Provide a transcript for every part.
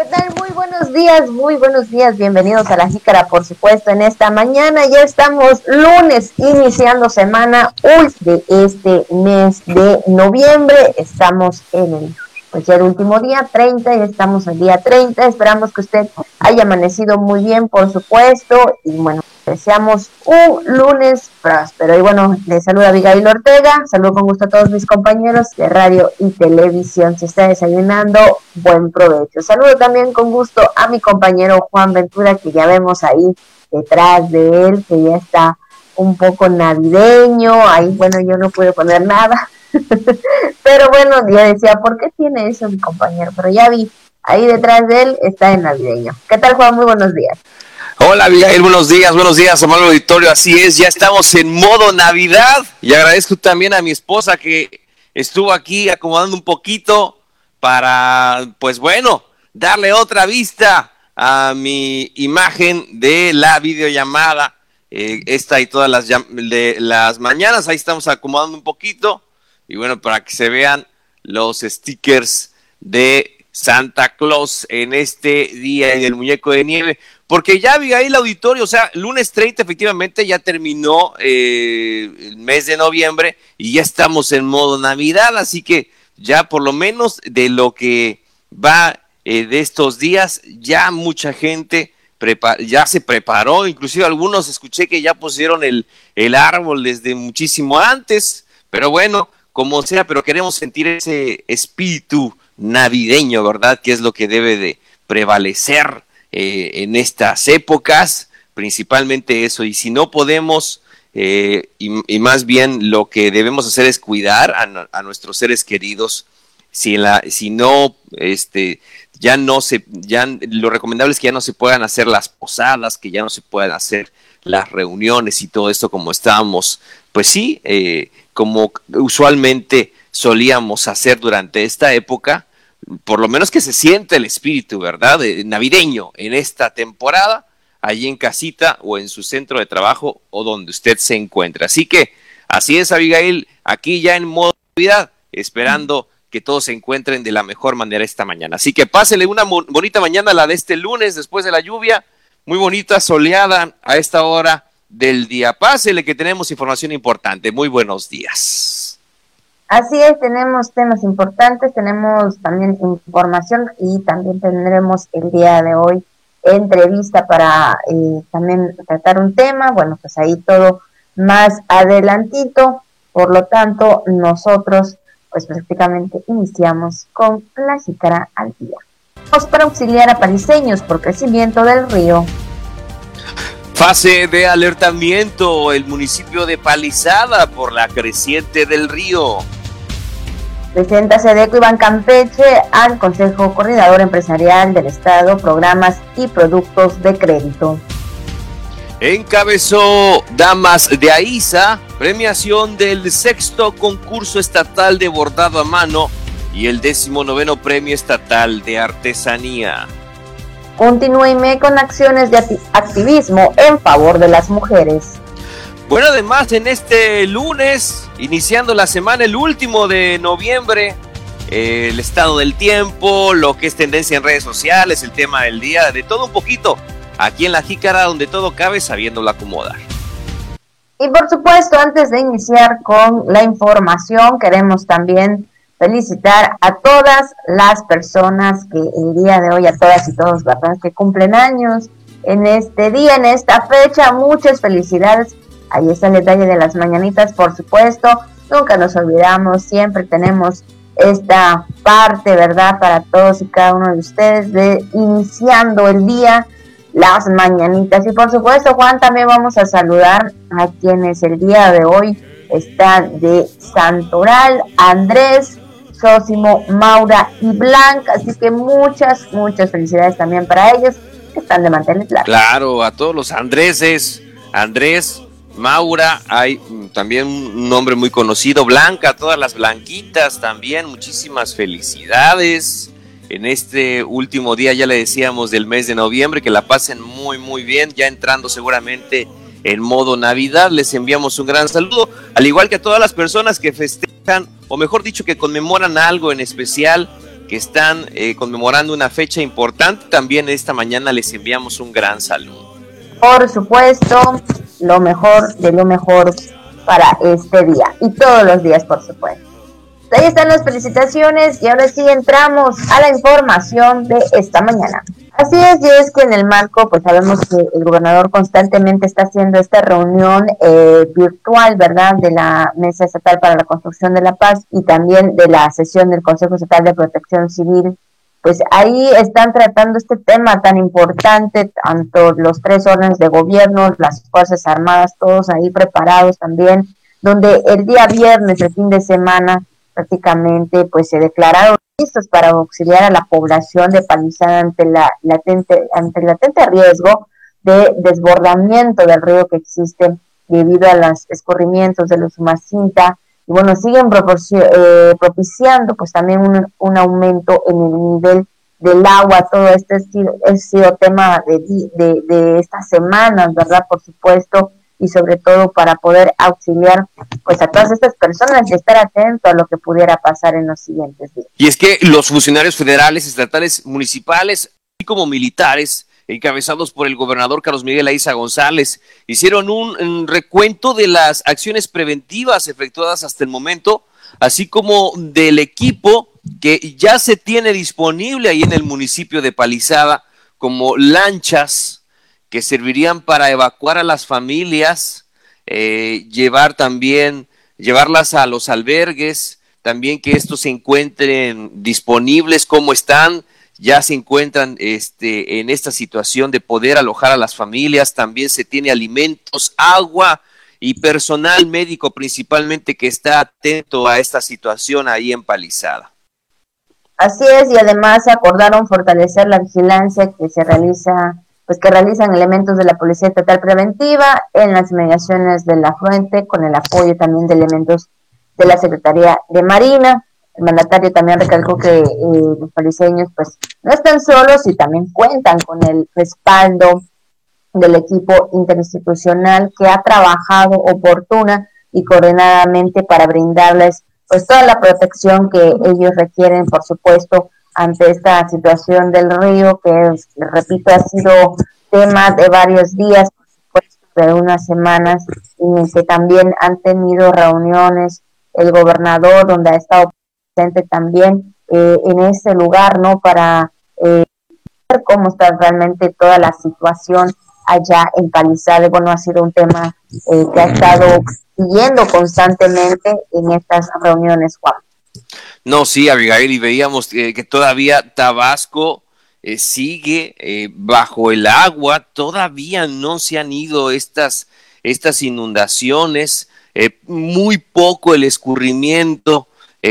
¿Qué tal? Muy buenos días, muy buenos días. Bienvenidos a la Jícara, por supuesto, en esta mañana. Ya estamos lunes, iniciando semana de este mes de noviembre. Estamos en el pues ya el último día, 30, ya estamos al día 30. Esperamos que usted haya amanecido muy bien, por supuesto. Y bueno, deseamos un lunes próspero. Y bueno, le saluda Abigail Ortega. Saludo con gusto a todos mis compañeros de radio y televisión. Si está desayunando, buen provecho. Saludo también con gusto a mi compañero Juan Ventura, que ya vemos ahí detrás de él, que ya está un poco navideño. Ahí, bueno, yo no pude poner nada Pero bueno, yo decía, ¿por qué tiene eso mi compañero? Pero ya vi, ahí detrás de él está el navideño. ¿Qué tal, Juan? Muy buenos días. Hola, Abigail, buenos días, buenos días, amable auditorio. Así es, ya estamos en modo Navidad y agradezco también a mi esposa que estuvo aquí acomodando un poquito para, pues bueno, darle otra vista a mi imagen de la videollamada. Eh, esta y todas las, de las mañanas, ahí estamos acomodando un poquito y bueno, para que se vean los stickers de Santa Claus en este día en el muñeco de nieve. Porque ya vi ahí el auditorio, o sea, lunes 30 efectivamente ya terminó eh, el mes de noviembre y ya estamos en modo Navidad, así que ya por lo menos de lo que va eh, de estos días, ya mucha gente ya se preparó, inclusive algunos escuché que ya pusieron el, el árbol desde muchísimo antes, pero bueno, como sea, pero queremos sentir ese espíritu navideño, ¿verdad? Que es lo que debe de prevalecer eh, en estas épocas, principalmente eso. Y si no podemos, eh, y, más bien lo que debemos hacer es cuidar a, nuestros seres queridos. Si, la, si no, este, ya no se, ya lo recomendable es que ya no se puedan hacer las posadas, que ya no se puedan hacer las reuniones y todo esto como estábamos, pues sí, eh, como usualmente solíamos hacer durante esta época, por lo menos que se siente el espíritu, ¿verdad? navideño en esta temporada, allí en casita o en su centro de trabajo o donde usted se encuentre. Así que así es, Abigail, aquí ya en modo Navidad, esperando que todos se encuentren de la mejor manera esta mañana. Así que pásele una bonita mañana, la de este lunes, después de la lluvia, muy bonita, soleada a esta hora del día. Pásele que tenemos información importante. Muy buenos días. Así es, tenemos temas importantes, tenemos también información y también tendremos el día de hoy entrevista para eh, también tratar un tema. Bueno, pues ahí todo más adelantito. Por lo tanto, nosotros pues prácticamente iniciamos con la jícara al día. Vamos para auxiliar a pariseños por crecimiento del río. Fase de alertamiento el municipio de Palizada por la creciente del río. Presenta Sedeco Iván Campeche al Consejo Coordinador Empresarial del Estado, Programas y Productos de Crédito. Encabezó Damas de Aiza, premiación del sexto concurso estatal de bordado a mano y el décimo noveno premio estatal de artesanía. Continúeme con acciones de activismo en favor de las mujeres. Bueno, además en este lunes, iniciando la semana, el último de noviembre, el estado del tiempo, lo que es tendencia en redes sociales, el tema del día, de todo un poquito, aquí en la jícara donde todo cabe sabiéndolo acomodar. Y por supuesto, antes de iniciar con la información, queremos también felicitar a todas las personas que el día de hoy, a todas y todos, ¿verdad? Que cumplen años en este día, en esta fecha. Muchas felicidades. Ahí está el detalle de las mañanitas, por supuesto. Nunca nos olvidamos, siempre tenemos esta parte, ¿verdad? Para todos y cada uno de ustedes de iniciando el día, las mañanitas. Y por supuesto, Juan, también vamos a saludar a quienes el día de hoy están de Santoral, Andrés, Sósimo, Maura y Blanca. Así que muchas, muchas felicidades también para ellos que están de mantener. Claro, a todos los Andréses, Andrés, Maura, hay también un nombre muy conocido, Blanca, todas las blanquitas también, muchísimas felicidades. En este último día ya le decíamos del mes de noviembre, que la pasen muy muy bien, ya entrando seguramente en modo Navidad. Les enviamos un gran saludo, al igual que a todas las personas que festejan, o mejor dicho, que conmemoran algo en especial, que están eh, conmemorando una fecha importante. También esta mañana les enviamos un gran saludo. Por supuesto, lo mejor de lo mejor para este día y todos los días, por supuesto. Ahí están las felicitaciones y ahora sí entramos a la información de esta mañana. Así es, y es que en el marco, pues sabemos que el gobernador constantemente está haciendo esta reunión eh, virtual, ¿verdad?, de la Mesa Estatal para la Construcción de la Paz y también de la sesión del Consejo Estatal de Protección Civil. Pues ahí están tratando este tema tan importante, tanto los tres órdenes de gobierno, las Fuerzas Armadas, todos ahí preparados también, donde el día viernes, el fin de semana, prácticamente pues se declararon listos para auxiliar a la población de Palizada ante la latente ante el latente riesgo de desbordamiento del río que existe debido a los escurrimientos de los Umacinta y bueno siguen eh, propiciando pues también un, un, aumento en el nivel del agua. Todo este ha sido, tema de, de estas semanas verdad por supuesto y sobre todo para poder auxiliar pues a todas estas personas y estar atento a lo que pudiera pasar en los siguientes días. Y es que los funcionarios federales, estatales, municipales y como militares encabezados por el gobernador Carlos Miguel Aiza González, hicieron un, recuento de las acciones preventivas efectuadas hasta el momento, así como del equipo que ya se tiene disponible ahí en el municipio de Palizada, como lanchas, que servirían para evacuar a las familias, eh, llevar también, llevarlas a los albergues, también que estos se encuentren disponibles como están, ya se encuentran este, en esta situación de poder alojar a las familias, también se tiene alimentos, agua y personal médico principalmente que está atento a esta situación ahí en Palizada. Así es, y además acordaron fortalecer la vigilancia que se realiza pues que realizan elementos de la Policía Estatal Preventiva en las inmediaciones de la fuente, con el apoyo también de elementos de la Secretaría de Marina. El mandatario también recalcó que eh, los policeños pues no están solos y también cuentan con el respaldo del equipo interinstitucional que ha trabajado oportuna y coordinadamente para brindarles pues toda la protección que ellos requieren, por supuesto, ante esta situación del río, que repito, ha sido tema de varios días, de unas semanas, y que también han tenido reuniones el gobernador, donde ha estado presente también eh, en ese lugar, ¿no? Para eh, ver cómo está realmente toda la situación allá en Palizade. Bueno, ha sido un tema eh, que ha estado siguiendo constantemente en estas reuniones, Juan. No, sí, Abigail, y veíamos que todavía Tabasco eh, sigue eh, bajo el agua, todavía no se han ido estas, estas inundaciones, eh, muy poco el escurrimiento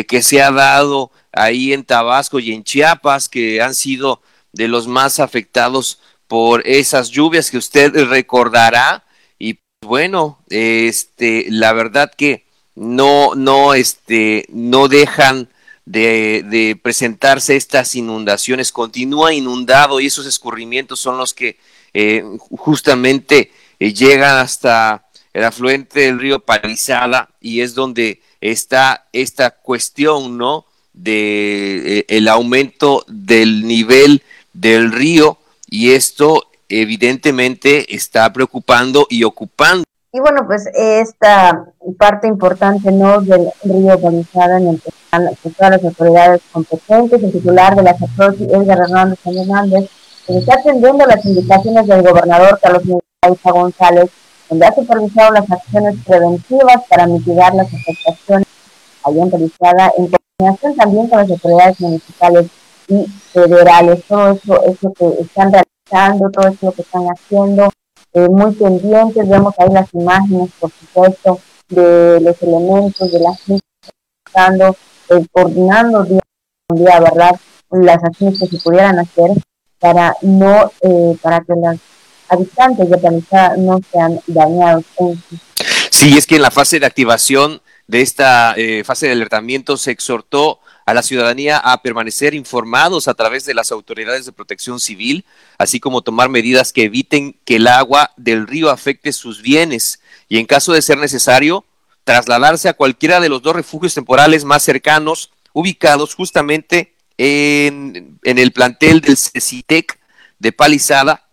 que se ha dado ahí en Tabasco y en Chiapas, que han sido de los más afectados por esas lluvias que usted recordará. Y bueno, este, la verdad que no, no, este, no dejan de, presentarse estas inundaciones. Continúa inundado y esos escurrimientos son los que eh, justamente eh, llegan hasta el afluente del río Palizada y es donde está esta cuestión, ¿no? De eh, el aumento del nivel del río y esto evidentemente está preocupando y ocupando y bueno, pues esta parte importante ¿no? del río organizada en el que están todas las autoridades competentes, el titular de la SAPROSI, Edgar Hernández Hernández, que está atendiendo las indicaciones del gobernador Carlos Miguel González, donde ha supervisado las acciones preventivas para mitigar las afectaciones allá en en coordinación también con las autoridades municipales y federales. Todo eso es lo que están realizando, todo eso lo que están haciendo eh, muy pendientes, vemos ahí las imágenes, por supuesto, de los elementos, de la gente buscando, eh, coordinando día con día, ¿verdad? Las acciones que se pudieran hacer para no, eh, para que los habitantes de Planeta no sean dañados. Sí, es que en la fase de activación de esta fase de alertamiento se exhortó a la ciudadanía a permanecer informados a través de las autoridades de protección civil, así como tomar medidas que eviten que el agua del río afecte sus bienes y en caso de ser necesario, trasladarse a cualquiera de los dos refugios temporales más cercanos, ubicados justamente en, el plantel del CECITEC de Palizada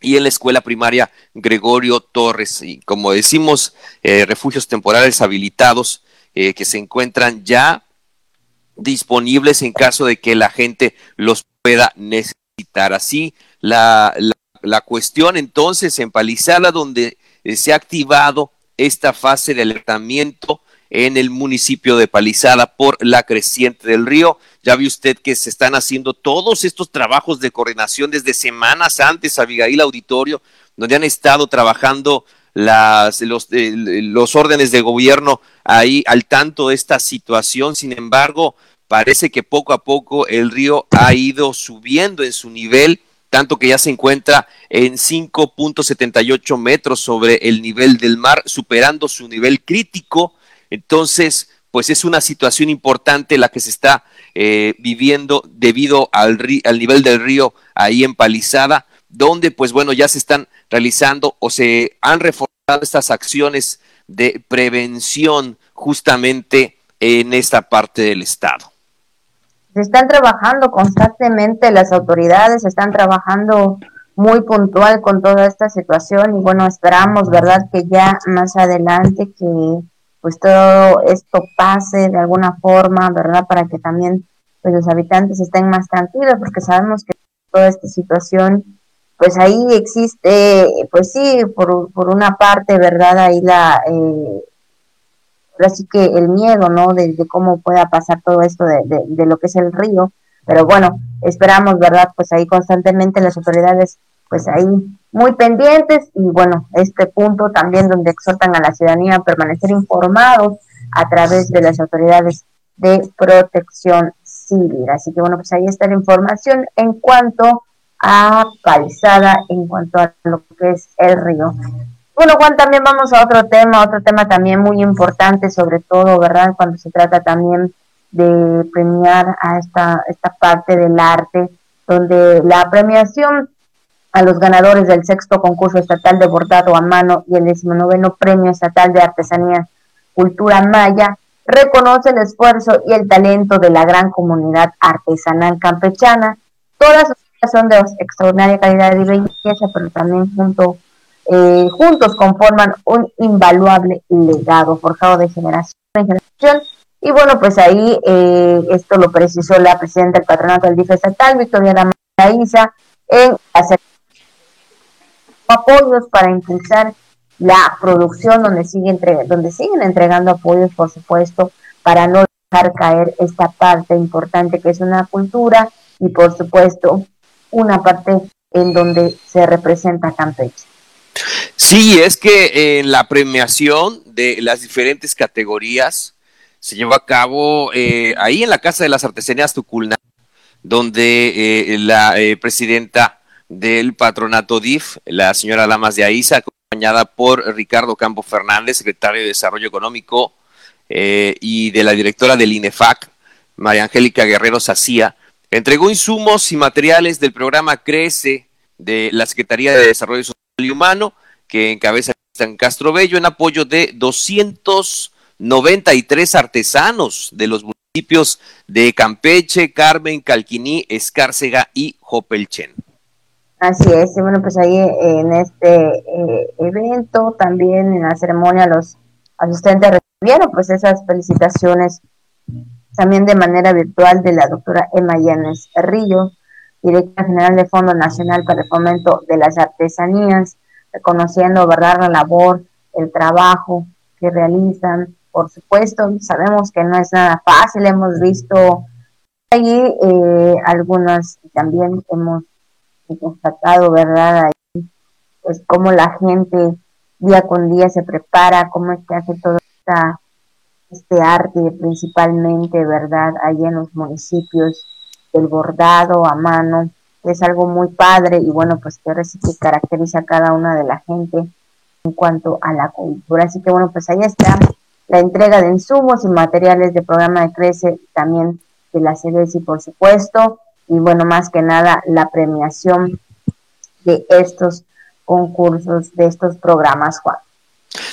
y en la escuela primaria Gregorio Torres. Y como decimos, eh, refugios temporales habilitados eh, que se encuentran ya disponibles en caso de que la gente los pueda necesitar. Así, la, la, cuestión entonces en Palizada, donde eh, se ha activado esta fase de alertamiento en el municipio de Palizada por la creciente del río. Ya ve usted que se están haciendo todos estos trabajos de coordinación desde semanas antes, Abigail Auditorio, donde han estado trabajando las, los, eh, los órdenes de gobierno ahí al tanto de esta situación. Sin embargo, parece que poco a poco el río ha ido subiendo en su nivel tanto que ya se encuentra en 5.78 metros sobre el nivel del mar, superando su nivel crítico entonces, pues es una situación importante la que se está eh, viviendo debido al, al nivel del río ahí en Palizada, donde pues bueno, ya se están realizando o se han reforzado estas acciones de prevención justamente en esta parte del estado. Se están trabajando constantemente, las autoridades están trabajando muy puntual con toda esta situación y bueno, esperamos, ¿verdad?, que ya más adelante que pues todo esto pase de alguna forma, ¿verdad? Para que también pues los habitantes estén más tranquilos, porque sabemos que toda esta situación, pues ahí existe, pues sí, por, por una parte, ¿verdad? Ahí la, eh, así que el miedo, ¿no? De, cómo pueda pasar todo esto de, de, de lo que es el río, pero bueno, esperamos, ¿verdad? Pues ahí constantemente las autoridades, pues ahí muy pendientes y bueno, este punto también donde exhortan a la ciudadanía a permanecer informados a través de las autoridades de protección civil. Así que bueno, pues ahí está la información en cuanto a Palizada, en cuanto a lo que es el río. Bueno, Juan, también vamos a otro tema, otro tema también muy importante, sobre todo, ¿verdad? Cuando se trata también de premiar a esta, esta parte del arte, donde la premiación a los ganadores del sexto concurso estatal de bordado a mano y el decimonoveno premio estatal de artesanía cultura maya, reconoce el esfuerzo y el talento de la gran comunidad artesanal campechana. Todas son de extraordinaria calidad y belleza, pero también junto, eh, juntos conforman un invaluable legado forjado de generación en generación. Y bueno, pues ahí eh, esto lo precisó la presidenta del patronato del DIF estatal, Victoria Isa, en la apoyos para impulsar la producción donde, sigue donde siguen entregando apoyos, por supuesto, para no dejar caer esta parte importante que es una cultura y, por supuesto, una parte en donde se representa Campeche. Sí, es que en la premiación de las diferentes categorías se lleva a cabo eh, ahí en la Casa de las Artesanías Tuculna, donde eh, la eh, presidenta del patronato DIF, la señora Lamas de Aiza, acompañada por Ricardo Campo Fernández, secretario de Desarrollo Económico, eh, y de la directora del INEFAC, María Angélica Guerrero Sacía, entregó insumos y materiales del programa Crece de la Secretaría de Desarrollo Social y Humano, que encabeza San Castro Bello, en apoyo de 293 artesanos de los municipios de Campeche, Carmen, Calquiní, Escárcega y Jopelchen. Así es, bueno, pues ahí en este eh, evento, también en la ceremonia, los asistentes recibieron pues esas felicitaciones también de manera virtual de la doctora Emma Llanes Río, directora general de Fondo Nacional para el Fomento de las Artesanías, reconociendo, ¿verdad?, la labor, el trabajo que realizan. Por supuesto, sabemos que no es nada fácil, hemos visto ahí eh, algunas, también hemos constatado, ¿verdad? Ahí, pues cómo la gente día con día se prepara, cómo es que hace todo esta, este arte principalmente, ¿verdad? Ahí en los municipios, el bordado a mano, es algo muy padre y bueno, pues que ahora que caracteriza a cada una de la gente en cuanto a la cultura. Así que bueno, pues ahí está la entrega de insumos y materiales del programa de Crece, también de la y por supuesto, y bueno, más que nada la premiación de estos concursos, de estos programas, Juan.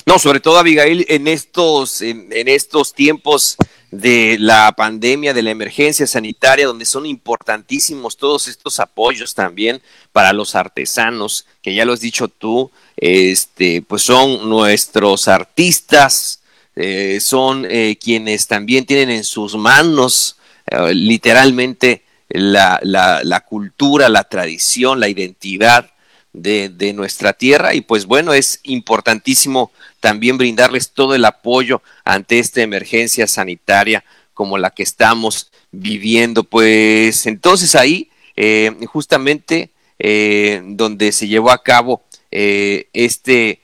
No, sobre todo Abigail, en estos, en, estos tiempos de la pandemia, de la emergencia sanitaria, donde son importantísimos todos estos apoyos también para los artesanos, que ya lo has dicho tú, este, pues son nuestros artistas, eh, son eh, quienes también tienen en sus manos eh, literalmente la, la, la, cultura, la tradición, la identidad de, de, nuestra tierra y pues bueno, es importantísimo también brindarles todo el apoyo ante esta emergencia sanitaria como la que estamos viviendo. Pues entonces ahí, eh, justamente eh, donde se llevó a cabo eh, este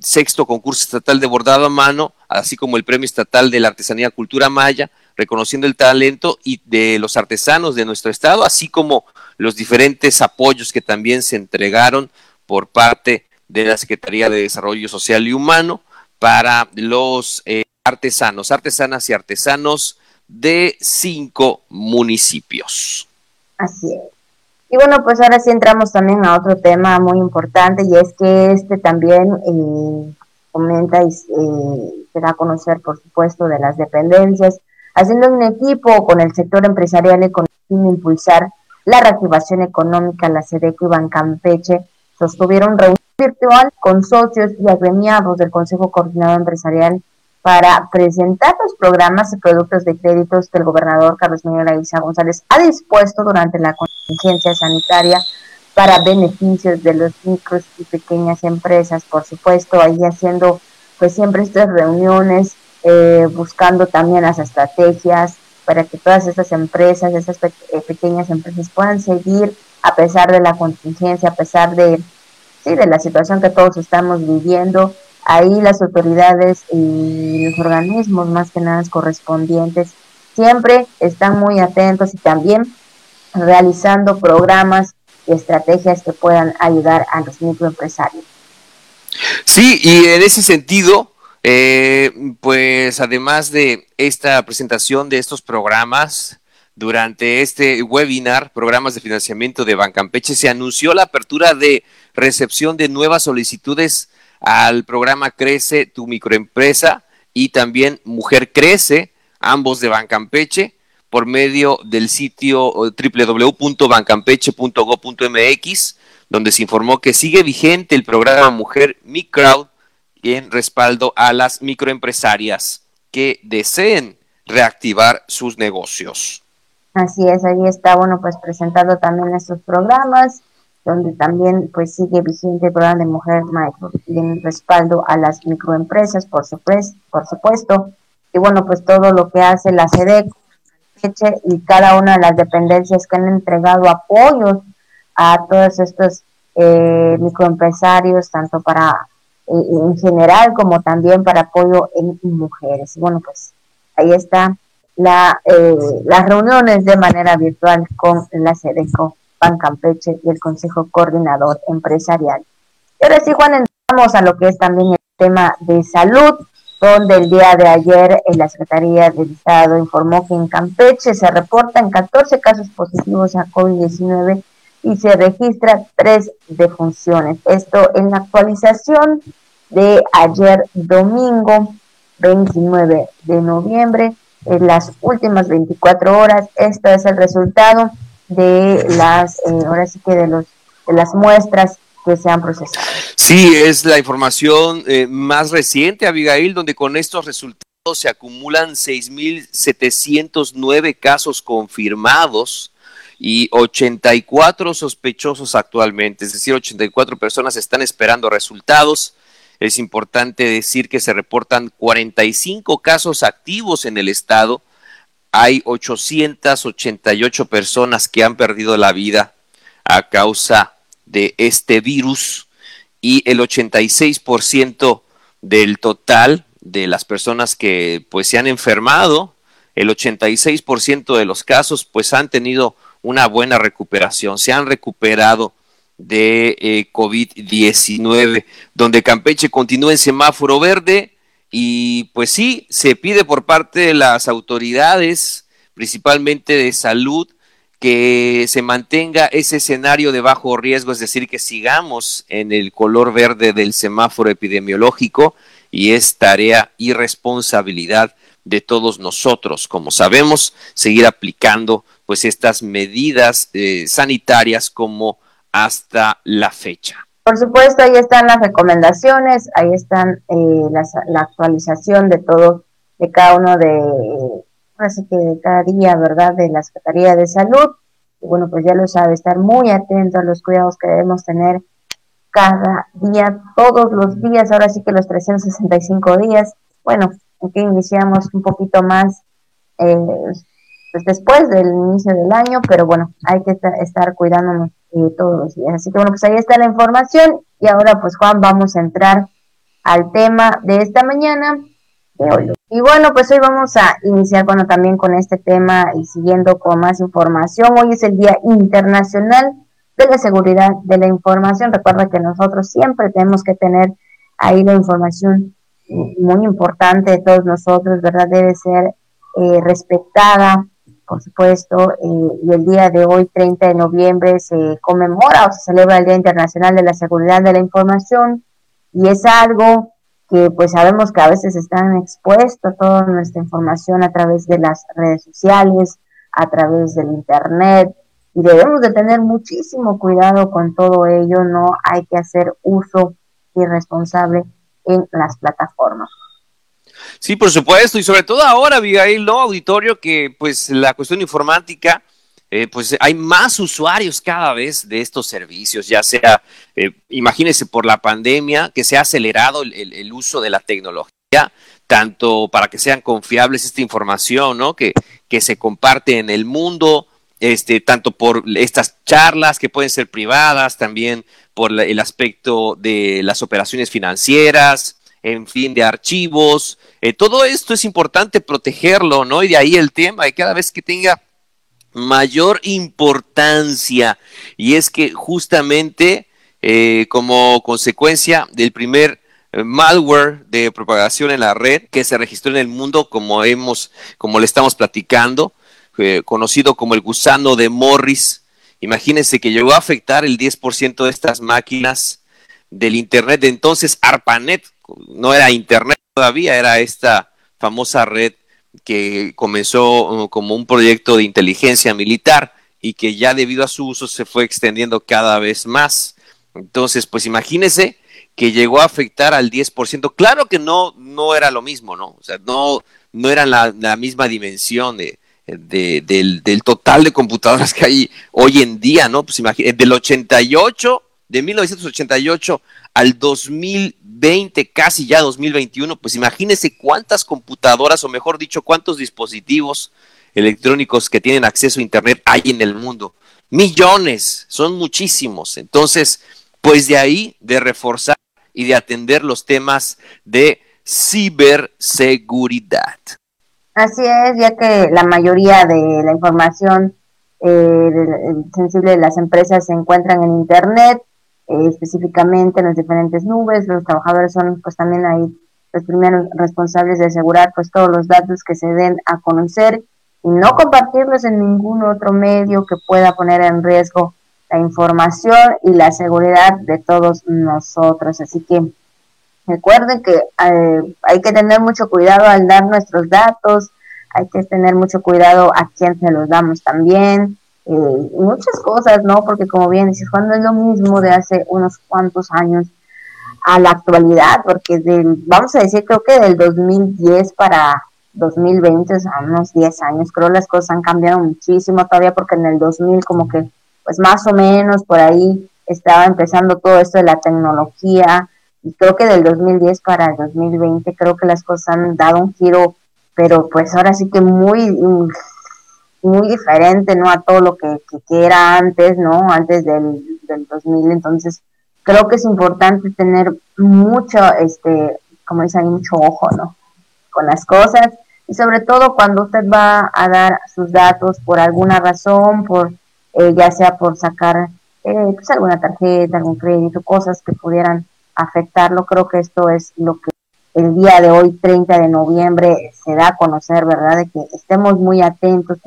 sexto concurso estatal de bordado a mano, así como el premio estatal de la artesanía cultura maya, reconociendo el talento y de los artesanos de nuestro estado, así como los diferentes apoyos que también se entregaron por parte de la Secretaría de Desarrollo Social y Humano para los eh, artesanos, artesanas y artesanos de cinco municipios. Así es. Y bueno, pues ahora sí entramos también a otro tema muy importante y es que este también eh, comenta y eh, se da a conocer, por supuesto, de las dependencias haciendo un equipo con el sector empresarial y con el fin de impulsar la reactivación económica, la SEDECO y Bancampeche sostuvieron reunión virtual con socios y agremiados del Consejo Coordinador Empresarial para presentar los programas y productos de créditos que el gobernador Carlos Miguel Aiza González ha dispuesto durante la contingencia sanitaria para beneficios de los micros y pequeñas empresas, por supuesto, ahí haciendo pues siempre estas reuniones eh, buscando también las estrategias para que todas estas empresas, esas eh, pequeñas empresas puedan seguir a pesar de la contingencia, a pesar de, sí, de la situación que todos estamos viviendo. Ahí las autoridades y los organismos más que nada correspondientes siempre están muy atentos y también realizando programas y estrategias que puedan ayudar a los microempresarios. Sí, y en ese sentido, eh, pues además de esta presentación de estos programas, durante este webinar, programas de financiamiento de Bancampeche, se anunció la apertura de recepción de nuevas solicitudes al programa Crece tu microempresa y también Mujer Crece, ambos de Bancampeche, por medio del sitio www.bancampeche.go.mx, donde se informó que sigue vigente el programa Mujer Mi en respaldo a las microempresarias que deseen reactivar sus negocios. Así es, ahí está, bueno, pues presentando también estos programas, donde también pues sigue vigente el programa de Mujer Micro en respaldo a las microempresas, por supuesto, por supuesto, y bueno, pues todo lo que hace la SEDEC y cada una de las dependencias que han entregado apoyos a todos estos eh, microempresarios, tanto para en general como también para apoyo en mujeres. Bueno, pues ahí está la, eh, las reuniones de manera virtual con la SEDECO, Pan Campeche y el Consejo Coordinador Empresarial. Y ahora sí, Juan, entramos a lo que es también el tema de salud, donde el día de ayer en la Secretaría del Estado informó que en Campeche se reportan 14 casos positivos a COVID-19 y se registra tres defunciones. Esto en la actualización de ayer domingo 29 de noviembre, en las últimas 24 horas. Esto es el resultado de las, eh, ahora sí que de, los, de las muestras que se han procesado. Sí, es la información eh, más reciente, Abigail, donde con estos resultados se acumulan 6.709 casos confirmados y 84 sospechosos actualmente, es decir, 84 personas están esperando resultados. Es importante decir que se reportan 45 casos activos en el estado. Hay 888 personas que han perdido la vida a causa de este virus y el 86% del total de las personas que pues se han enfermado, el 86% de los casos pues han tenido una buena recuperación, se han recuperado de eh, COVID-19, donde Campeche continúa en semáforo verde y pues sí, se pide por parte de las autoridades, principalmente de salud, que se mantenga ese escenario de bajo riesgo, es decir, que sigamos en el color verde del semáforo epidemiológico y es tarea y responsabilidad de todos nosotros, como sabemos, seguir aplicando pues estas medidas eh, sanitarias como hasta la fecha. Por supuesto, ahí están las recomendaciones, ahí están eh, la actualización de todo, de cada uno de, así que de cada día, ¿verdad?, de la Secretaría de Salud. Y bueno, pues ya lo sabe, estar muy atento a los cuidados que debemos tener cada día, todos los días, ahora sí que los 365 días. Bueno, aquí iniciamos un poquito más eh, pues después del inicio del año, pero bueno, hay que estar cuidándonos eh, todos los días. Así que bueno, pues ahí está la información y ahora pues Juan, vamos a entrar al tema de esta mañana. De hoy. Y bueno, pues hoy vamos a iniciar bueno, también con este tema y siguiendo con más información. Hoy es el Día Internacional de la Seguridad de la Información. Recuerda que nosotros siempre tenemos que tener ahí la información muy importante de todos nosotros, ¿verdad? Debe ser eh, respetada, por supuesto, eh, y el día de hoy, 30 de noviembre, se conmemora o se celebra el Día Internacional de la Seguridad de la Información y es algo que pues sabemos que a veces están expuestos toda nuestra información a través de las redes sociales, a través del Internet, y debemos de tener muchísimo cuidado con todo ello, no hay que hacer uso irresponsable en las plataformas. Sí, por supuesto, y sobre todo ahora, Abigail, ¿no? Auditorio, que pues la cuestión informática, eh, pues hay más usuarios cada vez de estos servicios, ya sea, eh, imagínense, por la pandemia, que se ha acelerado el, uso de la tecnología, tanto para que sean confiables esta información, ¿no? Que, que se comparte en el mundo, este, tanto por estas charlas que pueden ser privadas, también por el aspecto de las operaciones financieras, en fin, de archivos. Eh, todo esto es importante protegerlo, ¿no? Y de ahí el tema, de cada vez que tenga mayor importancia, y es que justamente eh, como consecuencia del primer eh, malware de propagación en la red que se registró en el mundo, como hemos, como le estamos platicando, conocido como el gusano de Morris, Imagínense que llegó a afectar el 10% de estas máquinas del Internet de entonces, ARPANET, no era Internet todavía, era esta famosa red que comenzó uh, como un proyecto de inteligencia militar y que ya debido a su uso se fue extendiendo cada vez más. Entonces, pues imagínense que llegó a afectar al 10%. Claro que no, no era lo mismo, ¿no? O sea, no, no era la, la misma dimensión de, del, del, total de computadoras que hay hoy en día, ¿no? Pues imagínate, del 88, de 1988 al 2020, casi ya 2021, pues imagínese cuántas computadoras, o mejor dicho, cuántos dispositivos electrónicos que tienen acceso a Internet hay en el mundo. Millones, son muchísimos. Entonces, pues de ahí, de reforzar y de atender los temas de ciberseguridad. Así es, ya que la mayoría de la información eh, sensible de las empresas se encuentran en Internet, eh, específicamente en las diferentes nubes. Los trabajadores son pues también ahí los primeros responsables de asegurar pues todos los datos que se den a conocer y no compartirlos en ningún otro medio que pueda poner en riesgo la información y la seguridad de todos nosotros. Así que Recuerden que eh, hay que tener mucho cuidado al dar nuestros datos, hay que tener mucho cuidado a quién se los damos también, eh, muchas cosas, ¿no? Porque como bien dices, cuando es lo mismo de hace unos cuantos años a la actualidad, porque del, vamos a decir, creo que del 2010 para 2020, o sea, unos 10 años, creo las cosas han cambiado muchísimo todavía, porque en el 2000 como que, pues más o menos por ahí estaba empezando todo esto de la tecnología, y creo que del 2010 para el 2020 creo que las cosas han dado un giro, pero pues ahora sí que muy muy diferente, ¿no? A todo lo que, era antes, ¿no? Antes del, del 2000, entonces creo que es importante tener mucho, este, como dicen, mucho ojo, ¿no? Con las cosas y sobre todo cuando usted va a dar sus datos por alguna razón, por eh, ya sea por sacar eh, pues alguna tarjeta, algún crédito, cosas que pudieran afectarlo. Creo que esto es lo que el día de hoy, 30 de noviembre, se da a conocer, ¿verdad? De que estemos muy atentos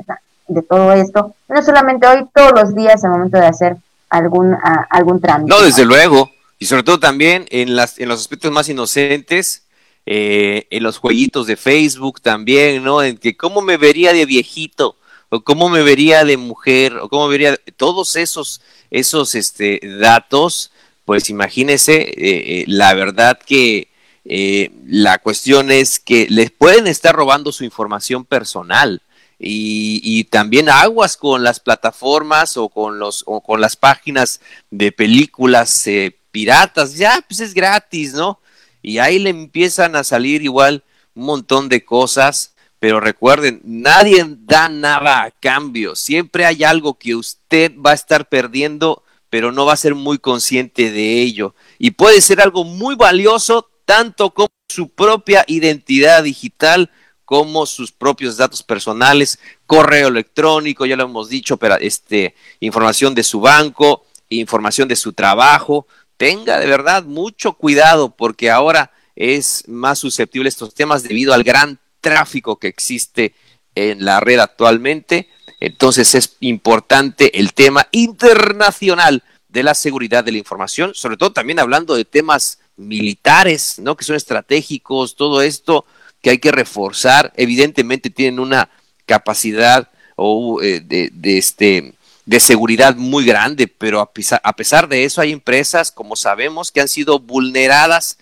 de todo esto, no solamente hoy, todos los días al momento de hacer algún, algún trámite. No, desde luego, y sobre todo también en, las, en los aspectos más inocentes, eh, en los jueguitos de Facebook también, ¿no? En que cómo me vería de viejito, o cómo me vería de mujer, o cómo vería, todos esos, esos este, datos, pues imagínese, eh, eh, la verdad que la cuestión es que les pueden estar robando su información personal. Y, también aguas con las plataformas o con los o con las páginas de películas piratas ya pues es gratis no y ahí le empiezan a salir igual un montón de cosas, pero recuerden, nadie da nada a cambio, siempre hay algo que usted va a estar perdiendo, pero no va a ser muy consciente de ello. Y puede ser algo muy valioso, tanto como su propia identidad digital, como sus propios datos personales, correo electrónico, ya lo hemos dicho, pero este, información de su banco, información de su trabajo, tenga de verdad mucho cuidado porque ahora es más susceptible estos temas debido al gran tráfico que existe en la red actualmente. Entonces es importante el tema internacional de la seguridad de la información, sobre todo también hablando de temas militares, ¿no? Que son estratégicos, todo esto que hay que reforzar. Evidentemente tienen una capacidad o, eh, de, de, este de seguridad muy grande, pero a pesar, de eso hay empresas, como sabemos, que han sido vulneradas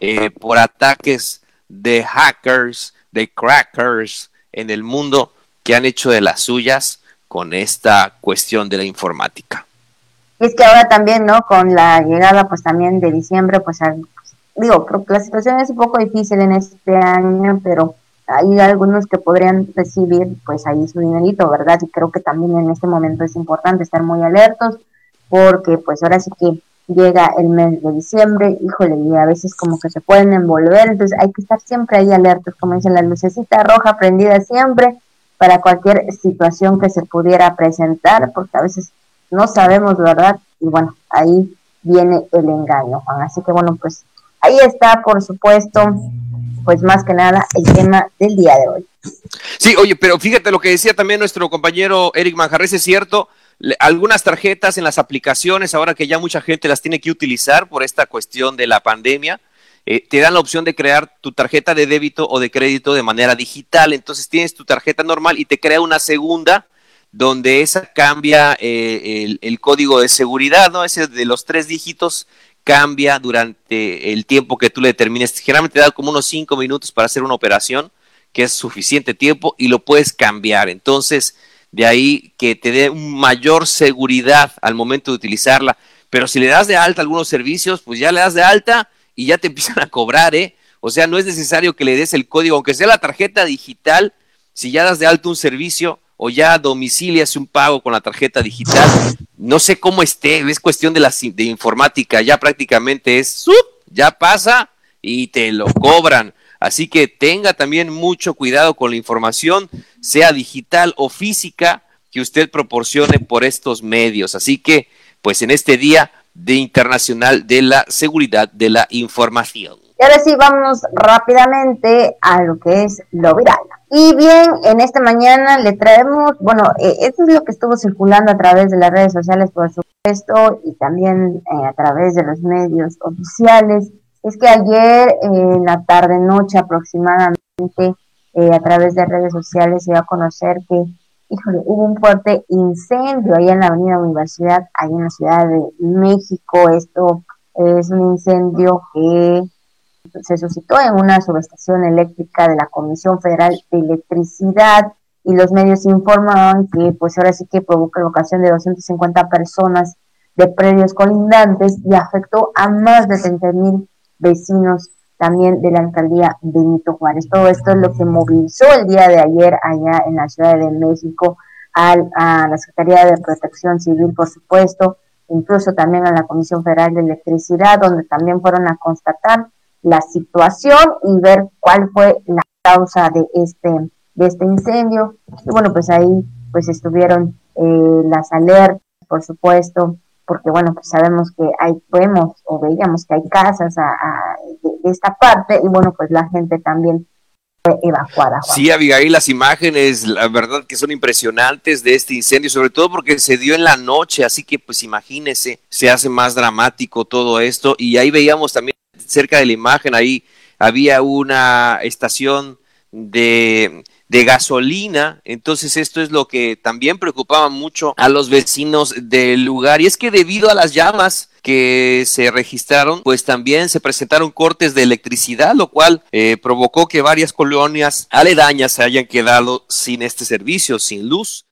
eh, por ataques de hackers, de crackers en el mundo que han hecho de las suyas con esta cuestión de la informática. Es que ahora también, ¿no? Con la llegada, pues también de diciembre, pues digo, creo que la situación es un poco difícil en este año, pero hay algunos que podrían recibir pues ahí su dinerito, ¿verdad? Y creo que también en este momento es importante estar muy alertos porque pues ahora sí que llega el mes de diciembre, híjole, y a veces como que se pueden envolver, entonces hay que estar siempre ahí alertos, como dicen, la lucecita roja prendida siempre para cualquier situación que se pudiera presentar, porque a veces no sabemos, ¿verdad? Y bueno, ahí viene el engaño, Juan. Así que bueno, pues ahí está, por supuesto, pues más que nada el tema del día de hoy. Sí, oye, pero fíjate lo que decía también nuestro compañero Eric Manjarres, es cierto, algunas tarjetas en las aplicaciones, ahora que ya mucha gente las tiene que utilizar por esta cuestión de la pandemia, eh, te dan la opción de crear tu tarjeta de débito o de crédito de manera digital. Entonces tienes tu tarjeta normal y te crea una segunda donde esa cambia eh, el, código de seguridad, ¿no? Ese de los tres dígitos cambia durante el tiempo que tú le determines. Generalmente te da como unos cinco minutos para hacer una operación, que es suficiente tiempo, y lo puedes cambiar. Entonces, de ahí que te dé mayor seguridad al momento de utilizarla. Pero si le das de alta algunos servicios, pues ya le das de alta y ya te empiezan a cobrar, ¿eh? O sea, no es necesario que le des el código, aunque sea la tarjeta digital, si ya das de alta un servicio o ya domicilias un pago con la tarjeta digital, no sé cómo esté, es cuestión de la de informática, ya prácticamente es, ya pasa y te lo cobran. Así que tenga también mucho cuidado con la información, sea digital o física, que usted proporcione por estos medios. Así que, pues en este día de Internacional de la Seguridad de la Información. Y ahora sí, vamos rápidamente a lo que es lo viral. Y bien, en esta mañana le traemos, bueno, eh, esto es lo que estuvo circulando a través de las redes sociales, por supuesto, y también eh, a través de los medios oficiales. Es que ayer en la tarde-noche aproximadamente, eh, a través de redes sociales, se dio a conocer que, híjole, hubo un fuerte incendio ahí en la Avenida Universidad, ahí en la Ciudad de México. Esto es un incendio que se suscitó en una subestación eléctrica de la Comisión Federal de Electricidad y los medios informaban que pues ahora sí que provocó la ocasión de 250 personas de predios colindantes y afectó a más de 30 mil vecinos también de la alcaldía Benito Juárez. Todo esto es lo que movilizó el día de ayer allá en la Ciudad de México a la Secretaría de Protección Civil, por supuesto, incluso también a la Comisión Federal de Electricidad, donde también fueron a constatar la situación y ver cuál fue la causa de este, de este incendio. Y bueno, pues ahí pues estuvieron eh, las alertas, por supuesto, porque bueno, pues sabemos que hay, vemos o veíamos que hay casas a, esta parte y bueno, pues la gente también evacuar a Sí, Abigail, las imágenes, la verdad que son impresionantes de este incendio, sobre todo porque se dio en la noche, así que pues imagínese, se hace más dramático todo esto. Y ahí veíamos también cerca de la imagen, ahí había una estación de, de gasolina. Entonces esto es lo que también preocupaba mucho a los vecinos del lugar. Y es que debido a las llamas que se registraron, pues también se presentaron cortes de electricidad, lo cual eh, provocó que varias colonias aledañas se hayan quedado sin este servicio, sin luz.